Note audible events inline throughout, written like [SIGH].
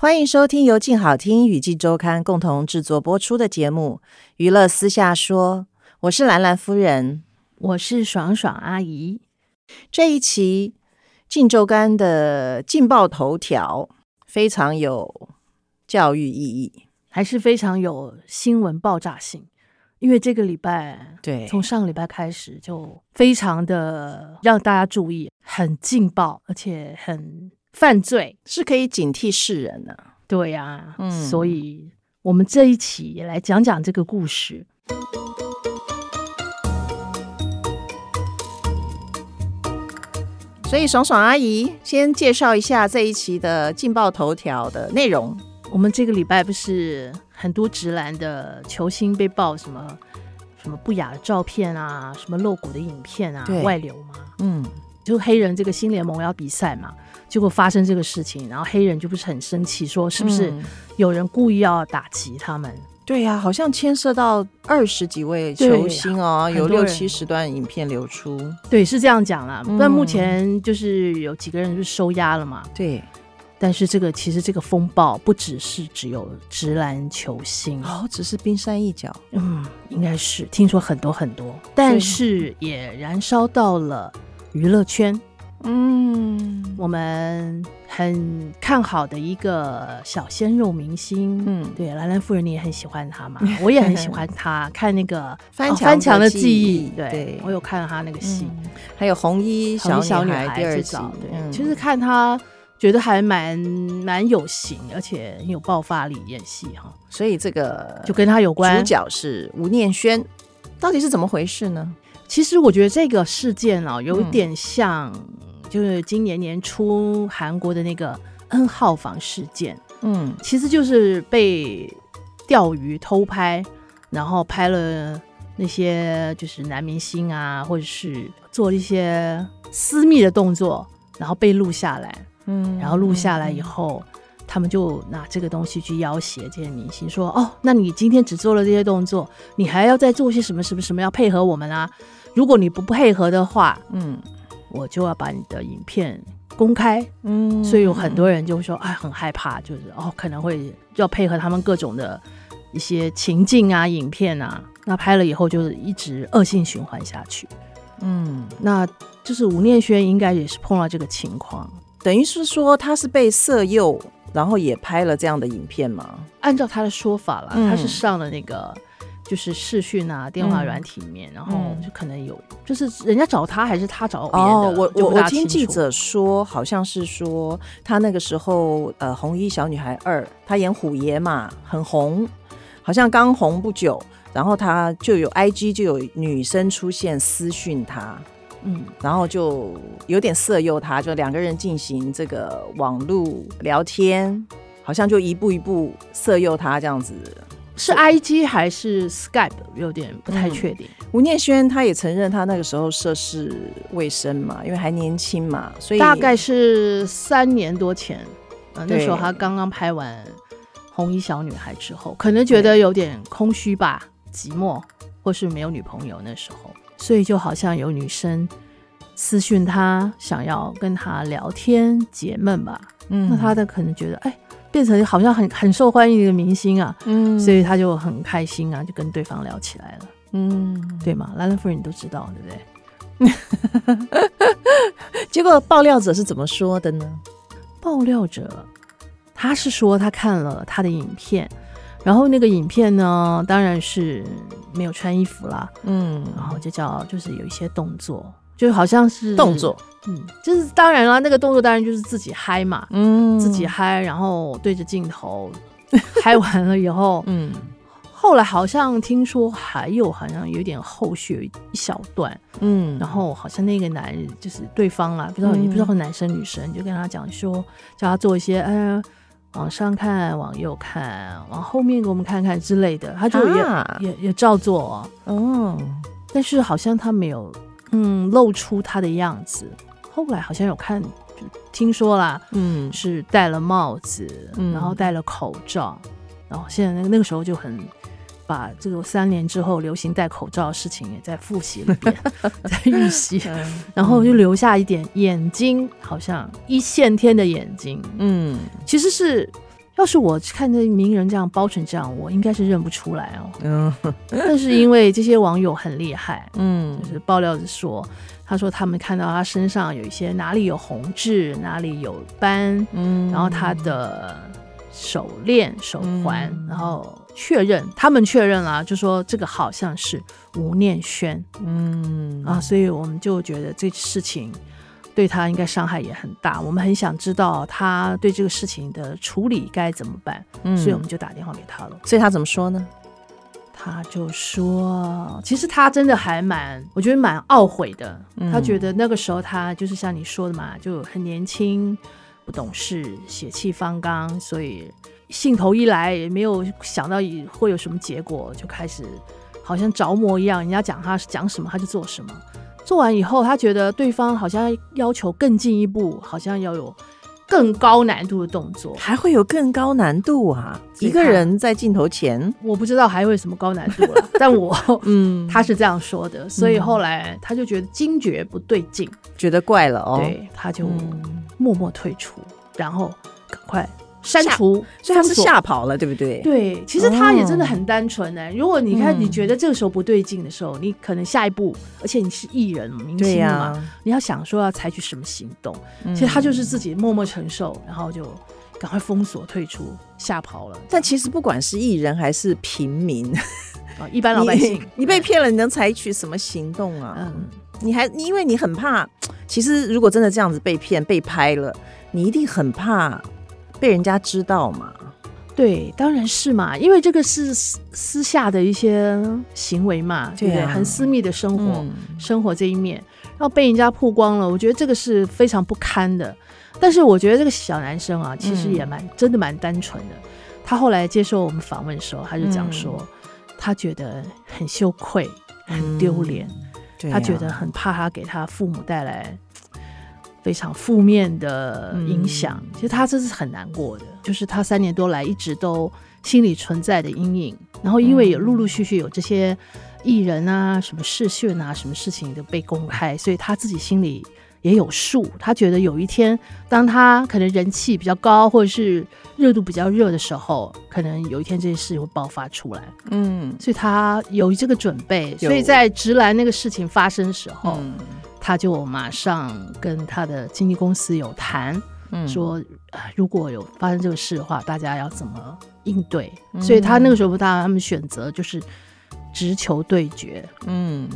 欢迎收听由静好听与静周刊共同制作播出的节目《娱乐私下说》。我是兰兰夫人，我是爽爽阿姨。这一期《静周刊》的劲爆头条非常有教育意义，还是非常有新闻爆炸性。因为这个礼拜，对，从上个礼拜开始就非常的让大家注意，很劲爆，而且很犯罪，是可以警惕世人的。对呀，嗯，所以我们这一期也来讲讲这个故事。所以，爽爽阿姨先介绍一下这一期的劲爆头条的内容。我们这个礼拜不是很多直男的球星被曝什么什么不雅的照片啊，什么露骨的影片啊，外流吗？嗯，就黑人这个新联盟要比赛嘛，结果发生这个事情，然后黑人就不是很生气，说是不是有人故意要打击他们？对呀、啊，好像牵涉到二十几位球星哦，有六七十段影片流出。对，是这样讲啦。但目前就是有几个人就收押了嘛。对，但是这个其实这个风暴不只是只有直篮球星哦，只是冰山一角。嗯，应该是听说很多很多，但是也燃烧到了娱乐圈。嗯，我们很看好的一个小鲜肉明星，嗯，对，兰兰夫人你也很喜欢他嘛，[LAUGHS] 我也很喜欢他。[LAUGHS] 看那个翻翻墙的记忆，对，对我有看到他那个戏，嗯，还有红衣小女孩第二集，对，嗯，其实看他觉得还蛮蛮有型，而且很有爆发力演戏哈。所以这个就跟他有关，主角是吴念轩，到底是怎么回事呢？其实我觉得这个事件啊，有点像。就是今年年初韩国的那个 N 号房事件，嗯，其实就是被钓鱼偷拍，然后拍了那些就是男明星啊，或者是做一些私密的动作，然后被录下来，嗯，然后录下来以后，嗯，他们就拿这个东西去要挟这些明星，说哦，那你今天只做了这些动作，你还要再做些什么什么什么，要配合我们啊？如果你不配合的话，嗯。我就要把你的影片公开，嗯，所以有很多人就说，哎，很害怕，就是哦，可能会要配合他们各种的一些情境啊、影片啊，那拍了以后就是一直恶性循环下去，嗯，那就是吴念轩应该也是碰到这个情况，等于是说他是被色诱，然后也拍了这样的影片吗？按照他的说法啦，嗯，他是上了那个。就是视讯啊，电话软体里面，嗯，然后就可能有，就是人家找他还是他找别人哦，我我我听记者说，好像是说他那个时候呃，红衣小女孩二，他演虎爷嘛，很红，好像刚红不久，然后他就有 IG 就有女生出现私讯他，嗯，然后就有点色诱他，就两个人进行这个网络聊天，好像就一步一步色诱他这样子。是 I G 还是 Skype？有点不太确定。嗯、吴念轩他也承认，他那个时候涉世未深嘛，因为还年轻嘛，所以大概是三年多前，呃，那时候他刚刚拍完《红衣小女孩》之后，可能觉得有点空虚吧，寂寞，或是没有女朋友那时候，所以就好像有女生私讯他，想要跟他聊天解闷吧。嗯，那他的可能觉得，哎。变成好像很很受欢迎的一个明星啊，嗯，所以他就很开心啊，就跟对方聊起来了，嗯，对吗？兰兰夫人你都知道对不对？[LAUGHS] 结果爆料者是怎么说的呢？爆料者他是说他看了他的影片，然后那个影片呢，当然是没有穿衣服啦，嗯，然后就叫就是有一些动作。就好像是动作，嗯，就是当然了，那个动作当然就是自己嗨嘛，嗯，自己嗨，然后对着镜头 [LAUGHS] 嗨完了以后，[LAUGHS] 嗯，后来好像听说还有好像有点后续一小段，嗯，然后好像那个男人就是对方啊，不知道也不知道是男生女生，就跟他讲说，叫他做一些，呃，往上看，往右看，往后面给我们看看之类的，他就也、啊、也也照做哦。哦，但是好像他没有嗯露出他的样子。后来好像有看，就听说啦，嗯，是戴了帽子，嗯、然后戴了口罩，然后现在那个那个时候就很。把这个三年之后流行戴口罩的事情也再复习了一遍，[LAUGHS] 在预习，然后就留下一点眼睛，好像一线天的眼睛。嗯，其实是要是我看这名人这样包成这样，我应该是认不出来哦。嗯，但是因为这些网友很厉害，嗯，就是爆料着说，他说他们看到他身上有一些哪里有红痣，哪里有斑，嗯，然后他的手链、手环，然后。确认，他们确认了，就说这个好像是吴念轩，嗯。啊，所以我们就觉得这事情对他应该伤害也很大，我们很想知道他对这个事情的处理该怎么办，嗯，所以我们就打电话给他了。所以他怎么说呢？他就说，其实他真的还蛮，我觉得蛮懊悔的。嗯，他觉得那个时候他就是像你说的嘛，就很年轻，不懂事，血气方刚，所以。兴头一来，也没有想到会有什么结果，就开始好像着魔一样，人家讲他讲什么他就做什么。做完以后，他觉得对方好像要求更进一步，好像要有更高难度的动作，还会有更高难度啊！一个人在镜头前，我不知道还会什么高难度了，[LAUGHS] 但我嗯，他是这样说的，所以后来他就觉得惊觉不对劲，觉得怪了哦，对，他就默默退出，然后赶快。删除，所以他是吓跑了，对不对？对，其实他也真的很单纯呢、欸。如果你看，你觉得这个时候不对劲的时候，嗯、你可能下一步，而且你是艺人、明星嘛、啊，你要想说要采取什么行动。其实他就是自己默默承受，然后就赶快封锁、退出、吓跑了。但其实不管是艺人还是平民啊，[LAUGHS] 一般老百姓，你，你被骗了，你能采取什么行动啊？嗯，你还你因为你很怕，其实如果真的这样子被骗、被拍了，你一定很怕。被人家知道嘛？对，当然是嘛，因为这个是私私下的一些行为嘛，对不对？很私密的生活，嗯、生活这一面，然后被人家曝光了，我觉得这个是非常不堪的。但是我觉得这个小男生啊，其实也蛮、嗯、真的蛮单纯的。他后来接受我们访问的时候，他就讲说，嗯、他觉得很羞愧，很丢脸，嗯、他觉得很怕他给他父母带来。非常负面的影响，嗯，其实他这是很难过的，就是他三年多来一直都心里存在的阴影。然后因为有陆陆续续有这些艺人啊、什么视讯啊、什么事情都被公开，所以他自己心里也有数。他觉得有一天，当他可能人气比较高，或者是热度比较热的时候，可能有一天这些事情会爆发出来。嗯，所以他有这个准备。所以在直男那个事情发生的时候。嗯他就马上跟他的经纪公司有谈，嗯、说如果有发生这个事的话，大家要怎么应对？嗯、所以他那个时候，他他们选择就是直球对决，嗯，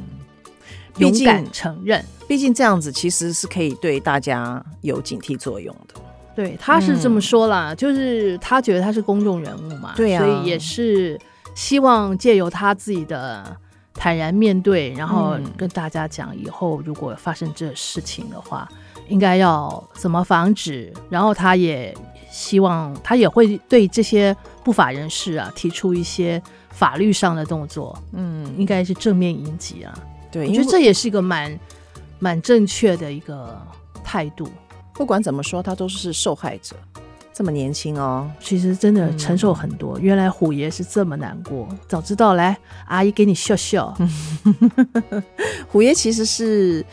勇敢承认，毕竟这样子其实是可以对大家有警惕作用的。对，他是这么说啦，嗯、就是他觉得他是公众人物嘛，对啊，所以也是希望借由他自己的。坦然面对，然后跟大家讲，以后如果发生这事情的话，嗯、应该要怎么防止。然后他也希望，他也会对这些不法人士啊提出一些法律上的动作。嗯，应该是正面迎击啊。对，我觉得这也是一个蛮蛮正确的一个态度。不管怎么说，他都是受害者。这么年轻哦，其实真的承受很多。嗯、原来虎爷是这么难过，早知道来阿姨给你笑笑。[LAUGHS] 虎爷其实是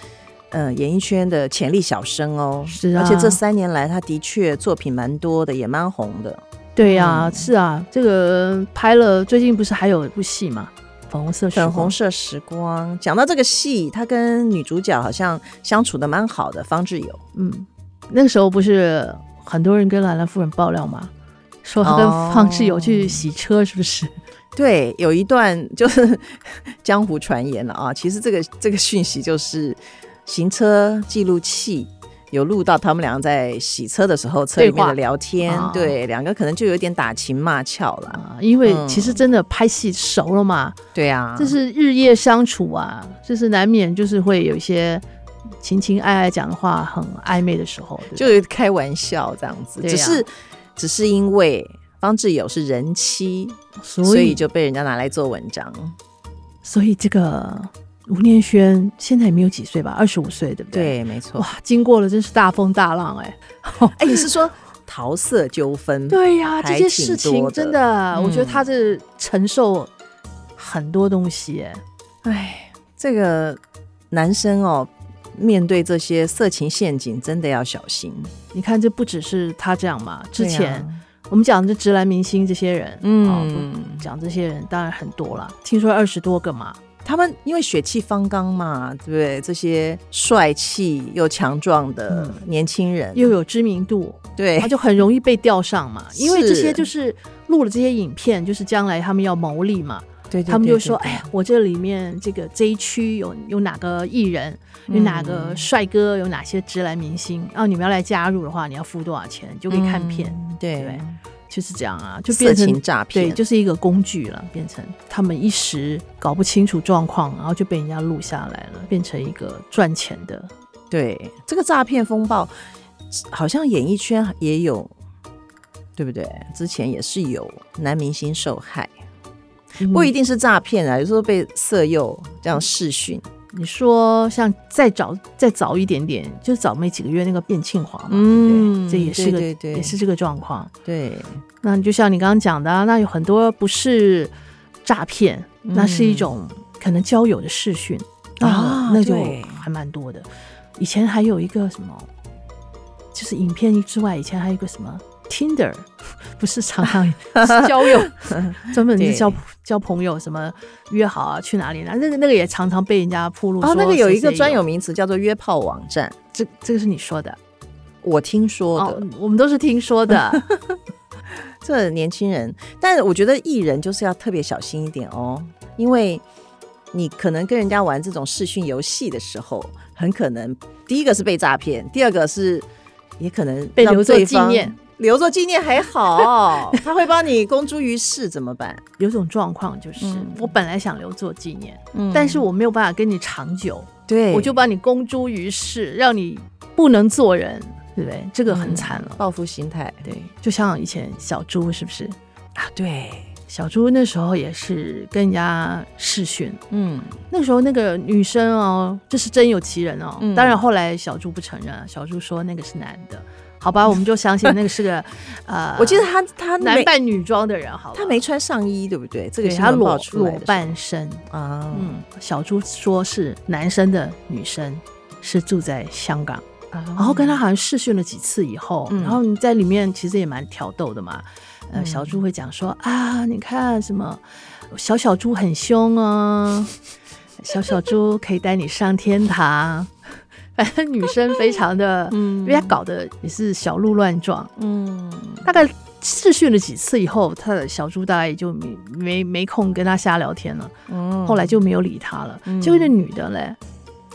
呃演艺圈的潜力小生哦，是啊，而且这三年来他的确作品蛮多的，也蛮红的。对呀、啊，嗯、是啊，这个拍了最近不是还有一部戏吗？粉红色粉红色时光。讲到这个戏，他跟女主角好像相处的蛮好的，方志友。嗯，那个时候不是。很多人跟兰兰夫人爆料嘛，说他跟方志友去洗车，是不是？哦、[LAUGHS] 对，有一段就是江湖传言了啊。其实这个这个讯息就是行车记录器有录到他们两个在洗车的时候车里面的聊天，对，对，两个可能就有点打情骂俏了、啊。因为其实真的拍戏熟了嘛，嗯、对啊，这是日夜相处啊，就是难免就是会有一些。情情爱爱讲的话很暧昧的时候，就是开玩笑这样子。只是只是因为方志友是人妻，所以，就被人家拿来做文章。所以这个吴念轩现在也没有几岁吧？二十五岁，对不对？对，没错。哇，经过了真是大风大浪哎！[LAUGHS] 哎，你是说桃色纠纷？对呀、啊，这些事情真的，嗯、我觉得他是承受很多东西哎。哎，这个男生哦。面对这些色情陷阱，真的要小心。你看，这不只是他这样嘛。之前我们讲的直男明星这些人，嗯，讲这些人当然很多了。听说二十多个嘛，他们因为血气方刚嘛，对不对？这些帅气又强壮的年轻人，又有知名度，对，他就很容易被钓上嘛。[LAUGHS] 因为这些就是录了这些影片，就是将来他们要牟利嘛。对，他们就说：“哎呀，我这里面这个这一区有有哪个艺人，有哪个帅哥，有哪些直男明星，然后你们要来加入的话，你要付多少钱，就可以看片。对，就是这样啊，就变成诈骗，对，就是一个工具了，变成他们一时搞不清楚状况，然后就被人家录下来了，变成一个赚钱的。对，这个诈骗风暴好像演艺圈也有，对不对？之前也是有男明星受害。”不一定是诈骗啊，有时候被色诱这样试训。你说像再早再早一点点，就早没几个月那个卞庆华嘛，嗯，这也是个对对对，也是这个状况。对，那就像你刚刚讲的，那有很多不是诈骗，那是一种可能交友的试训啊，那就还蛮多的。以前还有一个什么，就是影片之外，以前还有一个什么。Tinder [LAUGHS] 不是常常交友，[LAUGHS] 专门是交交朋友，什么约好啊，去哪里呢？那个那个也常常被人家铺路。哦，那个有一个专有名词叫做约炮网站，这这个是你说的，我听说的，哦，我们都是听说的。[LAUGHS] 这年轻人，但是我觉得艺人就是要特别小心一点哦，因为你可能跟人家玩这种视讯游戏的时候，很可能第一个是被诈骗，第二个是也可能被留作纪念。留作纪念还好，[LAUGHS] 他会帮你公诸于世怎么办？有种状况就是，嗯、我本来想留作纪念，嗯、但是我没有办法跟你长久，对，我就把你公诸于世，让你不能做人，对不对？这个很惨了，报复心态。对，就像以前小猪是不是啊？对，小猪那时候也是跟人家试训，嗯，那时候那个女生哦，这是真有其人哦。嗯、当然后来小猪不承认，小猪说那个是男的。好吧，[LAUGHS] 我们就相信那个是个，[LAUGHS] 呃，我记得他他男扮女装的人，好，他没穿上衣，对不对？这个是他裸裸半身啊。嗯，小猪说是男生的女生是住在香港，然后跟他好像试训了几次以后，然后你在里面其实也蛮挑逗的嘛。呃，小猪会讲说啊，你看什么小小猪很凶哦，[LAUGHS] 小小猪可以带你上天堂。反正女生非常的，嗯，因为她搞得也是小鹿乱撞，嗯，大概试训了几次以后，他的小猪大概也就没没没空跟他瞎聊天了，嗯，后来就没有理他了。结果那女的嘞，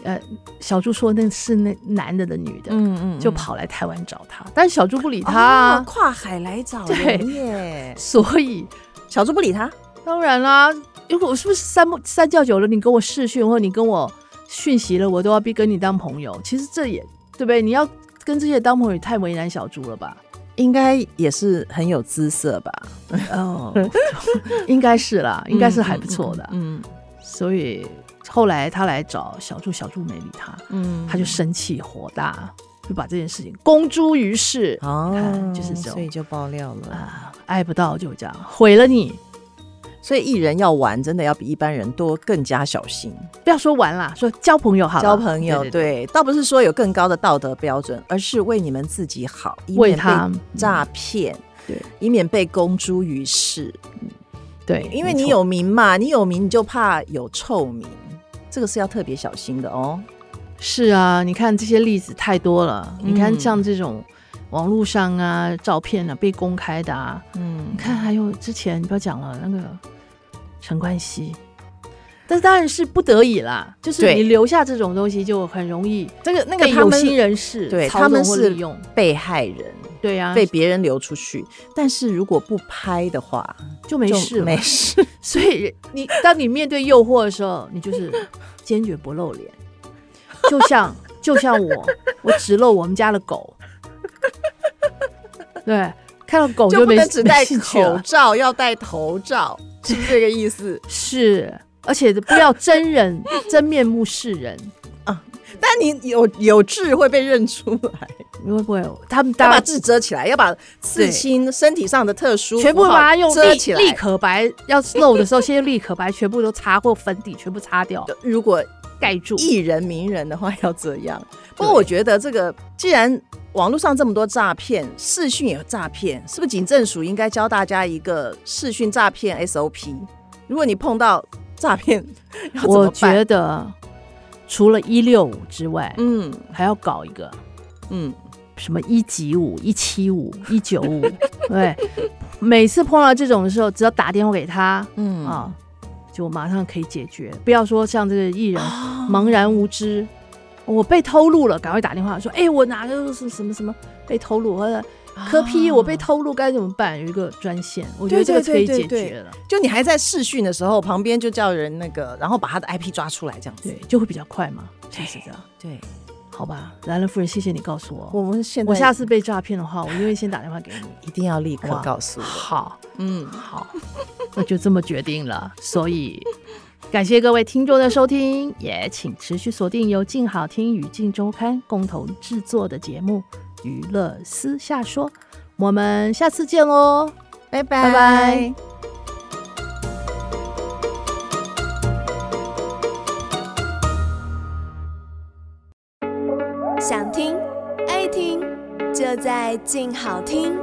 呃，小猪说那是那男的的女的，嗯嗯，就跑来台湾找他，但是小猪不理他，跨海来找人耶，所以小猪不理他。当然啦，如果我是不是三三教九流，你跟我试训或者你跟我。讯息了，我都要逼跟你当朋友。其实这也对不对？你要跟这些当朋友，也太为难小猪了吧？应该也是很有姿色吧？[LAUGHS] 哦，应该是啦，应该是还不错的。嗯，所以后来他来找小猪，小猪没理他。嗯，他就生气火大，就把这件事情公诸于世。哦，就是这样，所以就爆料了啊！爱不到就这样毁了你。所以艺人要玩，真的要比一般人多更加小心。不要说玩啦，说交朋友好。交朋友，对，对，对，对，倒不是说有更高的道德标准，而是为你们自己好，以免被诈骗，对，以免被公诸于世。对，因为你有名嘛，你有名你就怕有臭名，这个是要特别小心的哦。是啊，你看这些例子太多了。嗯、你看像这种网络上啊，照片啊被公开的啊，嗯，你看还有之前你不要讲了那个。陈冠希，但是当然是不得已啦，就是你留下这种东西就很容易，这个那个有心人士对他们是用。被害人，对呀，被别人流出去，但是如果不拍的话就没事，没事。所以你当你面对诱惑的时候，你就是坚决不露脸，就像就像我，我只露我们家的狗，对。看到狗就不能只戴口罩，要戴头罩，是不是这个意思？[LAUGHS] 是，而且不要真人真面目示人 [LAUGHS] 啊！但你有有痣会被认出来，[LAUGHS] 会不会？他们要把痣遮起来，要把刺青身体上的特殊全部把它用遮起来，立可白要露的时候，先用立可白全部都擦或粉底全部擦掉。如果盖住艺人名人的话要这样。不过我觉得这个既然。网络上这么多诈骗，视讯也有诈骗，是不是警政署应该教大家一个视讯诈骗 SOP？如果你碰到诈骗，我觉得除了一六五之外，嗯，还要搞一个，嗯，什么一几五、一七五、一九五，对，每次碰到这种的时候，只要打电话给他，嗯啊，就马上可以解决。不要说像这个艺人茫然无知。我被偷录了，赶快打电话说：“哎、欸，我哪个是什么什么被偷录？或者柯 P，我被偷录该怎么办？”有一个专线，我觉得这个可以解决了。就你还在试训的时候，旁边就叫人那个，然后把他的 IP 抓出来，这样子对，就会比较快嘛，是不是这样？对，好吧，兰兰夫人，谢谢你告诉我。我们现在我下次被诈骗的话，我一定先打电话给你，一定要立刻告诉我。好，嗯，好，[LAUGHS] 那就这么决定了。所以。感谢各位听众的收听，也请持续锁定由静好听与静周刊共同制作的节目《娱乐私下说》，我们下次见喽，拜拜拜拜。静好听。